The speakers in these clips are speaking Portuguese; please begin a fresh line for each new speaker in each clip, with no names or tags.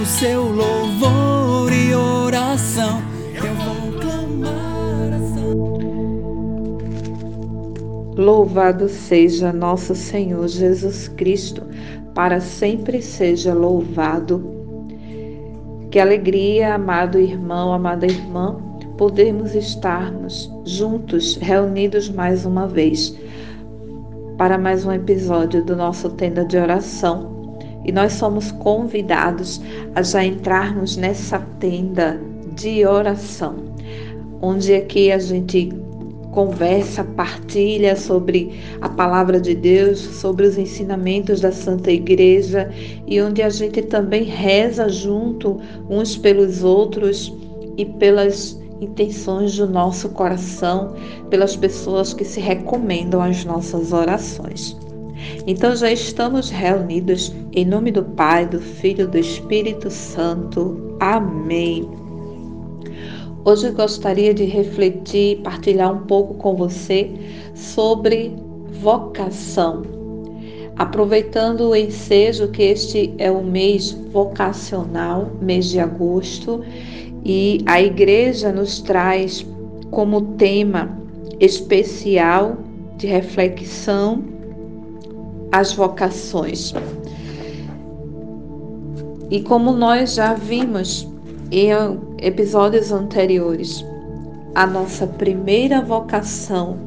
O seu louvor e oração. Eu vou clamar a
Louvado seja nosso Senhor Jesus Cristo, para sempre seja louvado. Que alegria, amado irmão, amada irmã, podermos estarmos juntos, reunidos mais uma vez, para mais um episódio do nosso Tenda de Oração. E nós somos convidados a já entrarmos nessa tenda de oração, onde aqui a gente conversa, partilha sobre a palavra de Deus, sobre os ensinamentos da Santa Igreja e onde a gente também reza junto uns pelos outros e pelas intenções do nosso coração, pelas pessoas que se recomendam às nossas orações. Então já estamos reunidos em nome do Pai, do Filho e do Espírito Santo. Amém. Hoje gostaria de refletir, partilhar um pouco com você sobre vocação. Aproveitando o ensejo que este é o mês vocacional, mês de agosto, e a igreja nos traz como tema especial de reflexão as vocações. E como nós já vimos em episódios anteriores, a nossa primeira vocação,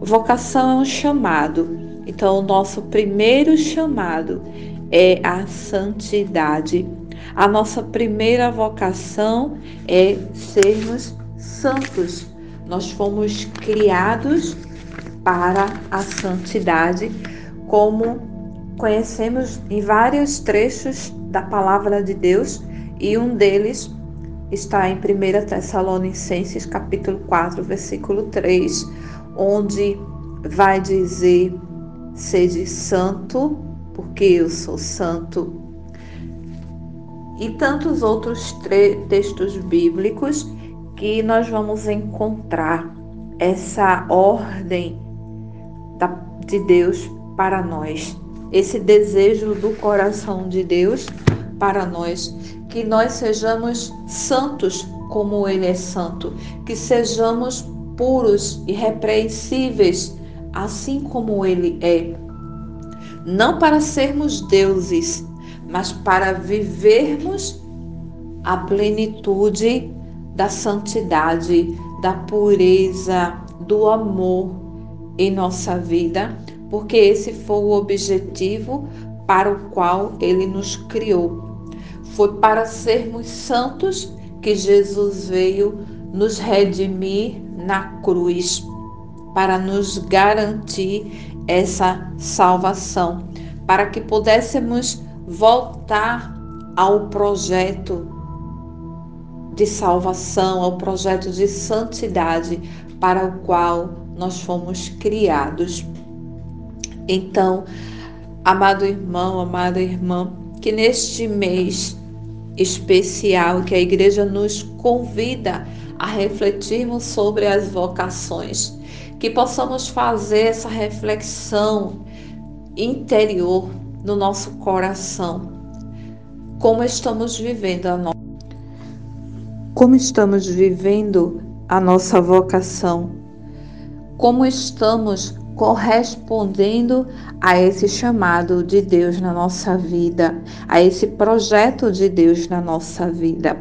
vocação é um chamado. Então, o nosso primeiro chamado é a santidade. A nossa primeira vocação é sermos santos. Nós fomos criados para a santidade, como conhecemos em vários trechos da palavra de Deus e um deles está em 1 Tessalonicenses capítulo 4, versículo 3, onde vai dizer: Sede santo, porque eu sou santo. E tantos outros textos bíblicos que nós vamos encontrar essa ordem de Deus para nós, esse desejo do coração de Deus para nós, que nós sejamos santos como Ele é santo, que sejamos puros e repreensíveis, assim como Ele é. Não para sermos deuses, mas para vivermos a plenitude da santidade, da pureza, do amor em nossa vida, porque esse foi o objetivo para o qual Ele nos criou foi para sermos santos que Jesus veio nos redimir na cruz, para nos garantir essa salvação, para que pudéssemos voltar ao projeto de salvação, ao projeto de santidade para o qual nós fomos criados. Então, amado irmão, amada irmã, que neste mês especial que a igreja nos convida a refletirmos sobre as vocações, que possamos fazer essa reflexão interior no nosso coração. Como estamos vivendo a nossa como estamos vivendo a nossa vocação? Como estamos correspondendo a esse chamado de Deus na nossa vida, a esse projeto de Deus na nossa vida.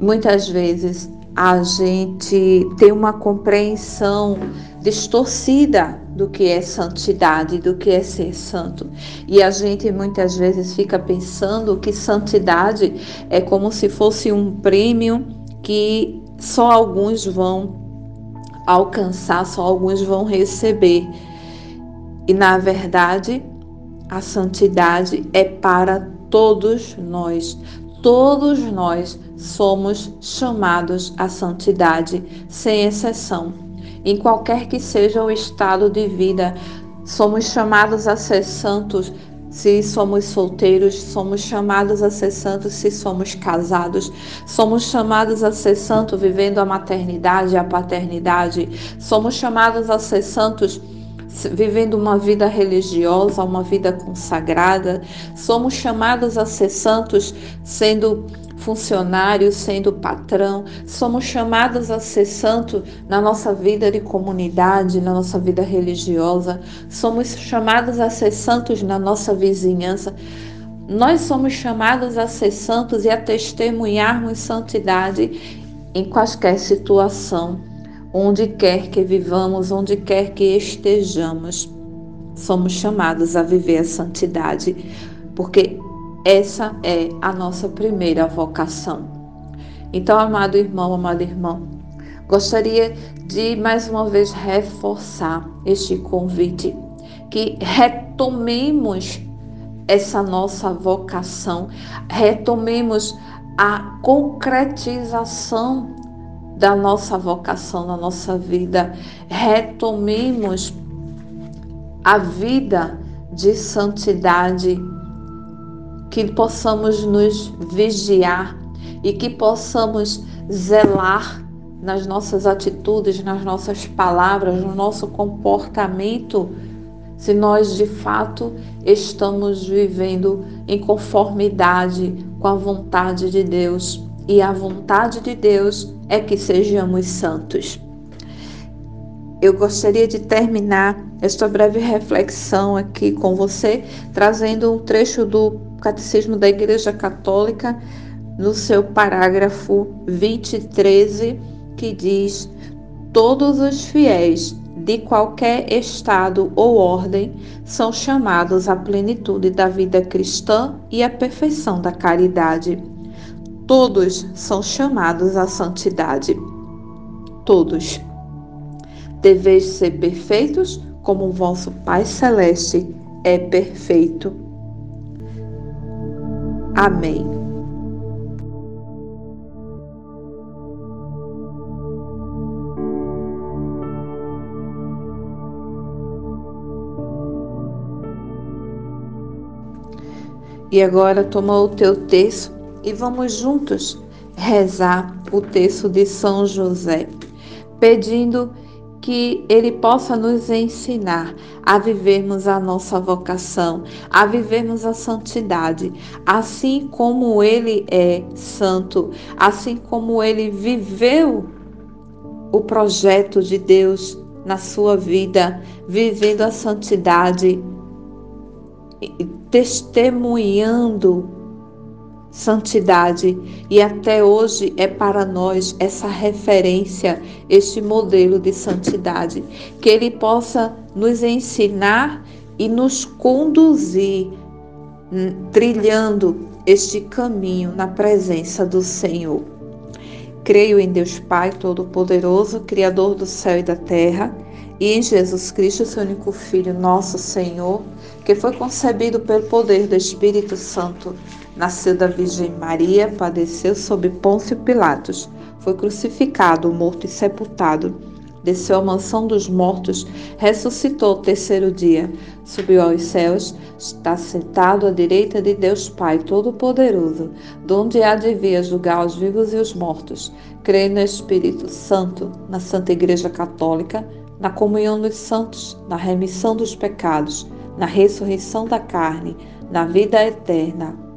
muitas vezes a gente tem uma compreensão distorcida do que é santidade, do que é ser santo. E a gente muitas vezes fica pensando que santidade é como se fosse um prêmio que só alguns vão alcançar, só alguns vão receber. E na verdade, a santidade é para todos nós. Todos nós somos chamados à santidade, sem exceção. Em qualquer que seja o estado de vida, somos chamados a ser santos se somos solteiros, somos chamados a ser santos. Se somos casados, somos chamados a ser santos vivendo a maternidade a paternidade, somos chamados a ser santos vivendo uma vida religiosa, uma vida consagrada, somos chamados a ser santos sendo funcionários, sendo patrão, somos chamados a ser santos na nossa vida de comunidade, na nossa vida religiosa, somos chamados a ser santos na nossa vizinhança. Nós somos chamados a ser santos e a testemunharmos santidade em qualquer situação onde quer que vivamos, onde quer que estejamos, somos chamados a viver a santidade, porque essa é a nossa primeira vocação. Então, amado irmão, amada irmã, gostaria de mais uma vez reforçar este convite, que retomemos essa nossa vocação, retomemos a concretização da nossa vocação na nossa vida, retomemos a vida de santidade, que possamos nos vigiar e que possamos zelar nas nossas atitudes, nas nossas palavras, no nosso comportamento, se nós de fato estamos vivendo em conformidade com a vontade de Deus. E a vontade de Deus é que sejamos santos. Eu gostaria de terminar esta breve reflexão aqui com você, trazendo um trecho do Catecismo da Igreja Católica, no seu parágrafo 2013, que diz: Todos os fiéis de qualquer estado ou ordem são chamados à plenitude da vida cristã e à perfeição da caridade. Todos são chamados à santidade. Todos. Deveis ser perfeitos, como o vosso Pai Celeste é perfeito. Amém. E agora toma o teu texto e vamos juntos rezar o texto de São José, pedindo que ele possa nos ensinar a vivermos a nossa vocação, a vivermos a santidade, assim como ele é santo, assim como ele viveu o projeto de Deus na sua vida, vivendo a santidade, testemunhando santidade. E até hoje é para nós essa referência, este modelo de santidade, que ele possa nos ensinar e nos conduzir hum, trilhando este caminho na presença do Senhor. Creio em Deus Pai Todo-Poderoso, Criador do céu e da terra, e em Jesus Cristo, seu único Filho, nosso Senhor, que foi concebido pelo poder do Espírito Santo Nasceu da Virgem Maria, padeceu sob Pôncio Pilatos, foi crucificado, morto e sepultado. Desceu à mansão dos mortos, ressuscitou ao terceiro dia, subiu aos céus, está sentado à direita de Deus Pai Todo-Poderoso, donde há de vir julgar os vivos e os mortos. Creio no Espírito Santo, na Santa Igreja Católica, na comunhão dos santos, na remissão dos pecados, na ressurreição da carne, na vida eterna.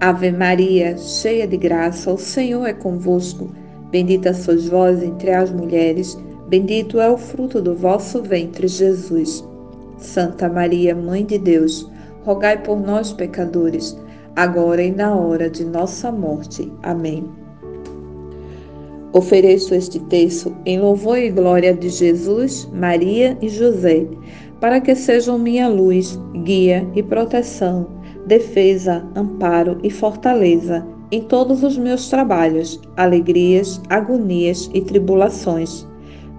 Ave Maria, cheia de graça, o Senhor é convosco. Bendita sois vós entre as mulheres, bendito é o fruto do vosso ventre, Jesus. Santa Maria, Mãe de Deus, rogai por nós, pecadores, agora e na hora de nossa morte. Amém. Ofereço este texto em louvor e glória de Jesus, Maria e José, para que sejam minha luz, guia e proteção, defesa, amparo e fortaleza em todos os meus trabalhos, alegrias, agonias e tribulações.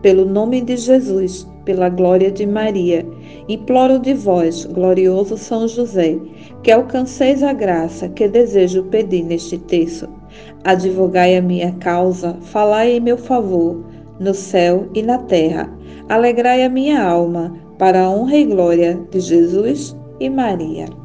Pelo nome de Jesus, pela glória de Maria, imploro de vós, glorioso São José, que alcanceis a graça que desejo pedir neste texto. Advogai a minha causa, falai em meu favor, no céu e na terra. Alegrai a minha alma, para a honra e glória de Jesus e Maria.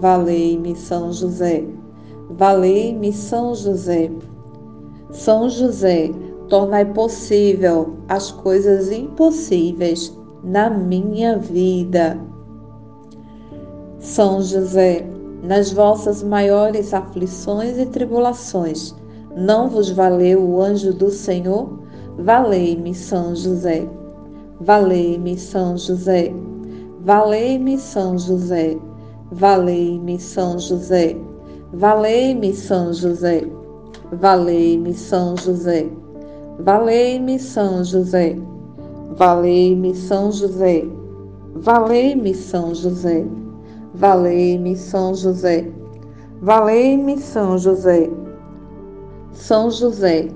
Valei-me, São José. Valei-me, São José. São José, tornai possível as coisas impossíveis na minha vida. São José, nas vossas maiores aflições e tribulações, não vos valeu o anjo do Senhor? Valei-me, São José. Valei-me, São José. Valei-me, São José. Valei-me, São José. Valei-me, São José. Valei-me, São José. Valei-me, São José. Valei-me, São José. Valei-me, São José. Valei-me, São José. Valei-me, São José. São José,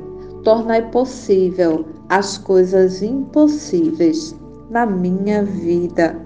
tornai possível as coisas impossíveis na minha vida.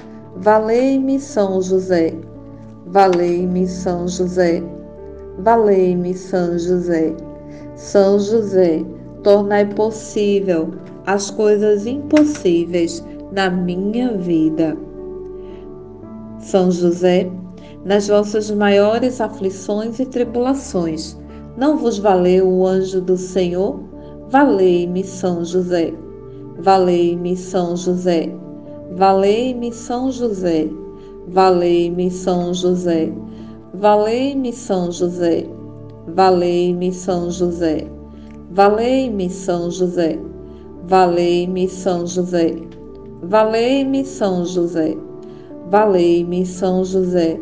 Valei-me, São José. Valei-me, São José. Valei-me, São José. São José, tornai possível as coisas impossíveis na minha vida. São José, nas vossas maiores aflições e tribulações, não vos valeu o anjo do Senhor? Valei-me, São José. Valei-me, São José. Valei-me, São José. Valei-me, São José. Valei-me, São José. Valei-me, São José. Valei-me, São José. Valei-me, São José. Valei-me, São José. Valei-me, São José.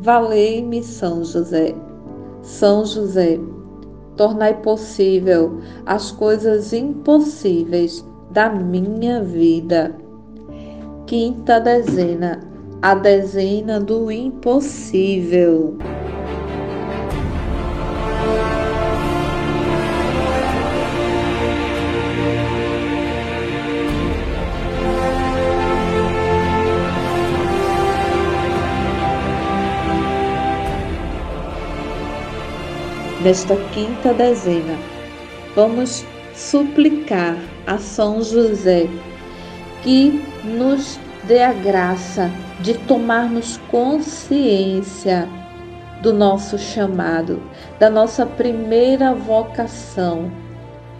Valei-me, São José. São José, tornai possível as coisas impossíveis da minha vida. Quinta dezena, a dezena do impossível. Nesta quinta dezena, vamos suplicar a São José que nos dê a graça de tomarmos consciência do nosso chamado, da nossa primeira vocação,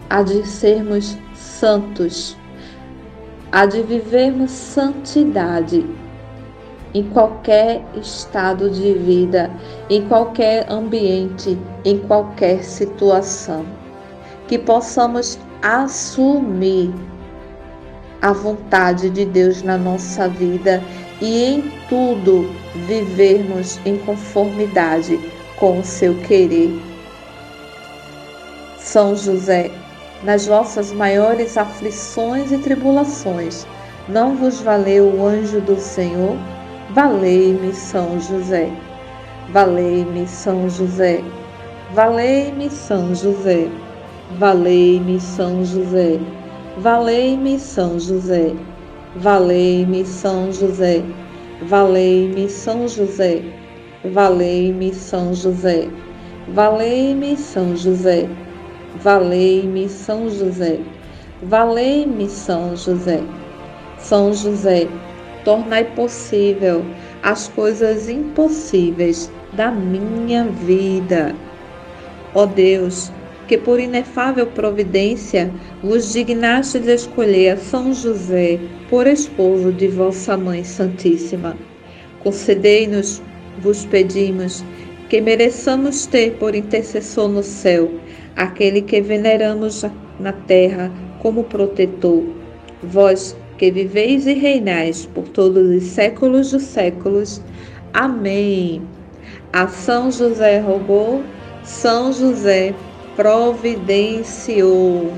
a de sermos santos, a de vivermos santidade em qualquer estado de vida, em qualquer ambiente, em qualquer situação. Que possamos assumir a vontade de Deus na nossa vida e em tudo vivermos em conformidade com o seu querer. São José, nas vossas maiores aflições e tribulações, não vos valeu o anjo do Senhor? Valei-me, São José. Valei-me, São José. Valei-me, São José. Valei-me, São José. Valei-me, São José. Valei-me, São José. Valei-me, São José. Valei-me, São José. Valei-me, São José. Valei-me, São José. Valei-me, São José. São José, tornai possível as coisas impossíveis da minha vida. Ó Deus, que por inefável providência vos dignastes escolher a São José por esposo de vossa Mãe Santíssima. Concedei-nos, vos pedimos, que mereçamos ter por intercessor no céu aquele que veneramos na terra como protetor. Vós que viveis e reinais por todos os séculos dos séculos. Amém. A São José rogou, São José providenciou.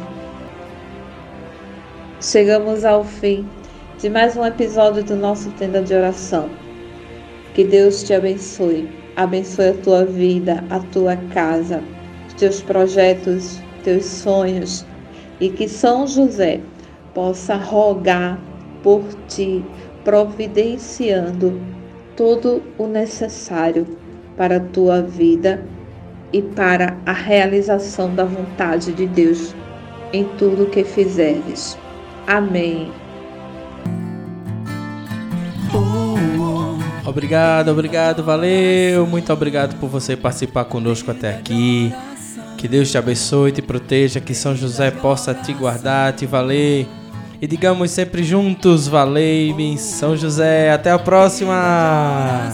Chegamos ao fim de mais um episódio do nosso Tenda de Oração. Que Deus te abençoe, abençoe a tua vida, a tua casa, os teus projetos, teus sonhos e que São José possa rogar por ti, providenciando todo o necessário para a tua vida e para a realização da vontade de Deus em tudo que fizeres. Amém.
Obrigado, obrigado, valeu. Muito obrigado por você participar conosco até aqui. Que Deus te abençoe, te proteja, que São José possa te guardar, te valer. E digamos sempre juntos, valei-me, São José. Até a próxima!